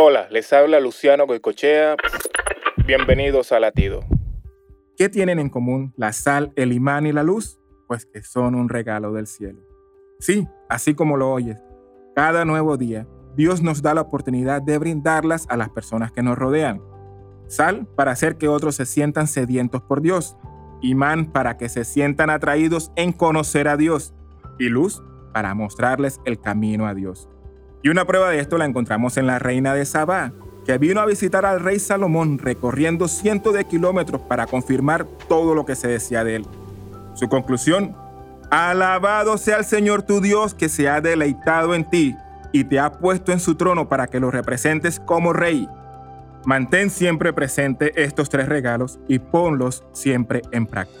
Hola, les habla Luciano Goicochea. Bienvenidos a Latido. ¿Qué tienen en común la sal, el imán y la luz? Pues que son un regalo del cielo. Sí, así como lo oyes, cada nuevo día Dios nos da la oportunidad de brindarlas a las personas que nos rodean. Sal para hacer que otros se sientan sedientos por Dios. Imán para que se sientan atraídos en conocer a Dios. Y luz para mostrarles el camino a Dios. Y una prueba de esto la encontramos en la reina de Sabá, que vino a visitar al rey Salomón recorriendo cientos de kilómetros para confirmar todo lo que se decía de él. Su conclusión, alabado sea el Señor tu Dios que se ha deleitado en ti y te ha puesto en su trono para que lo representes como rey. Mantén siempre presente estos tres regalos y ponlos siempre en práctica.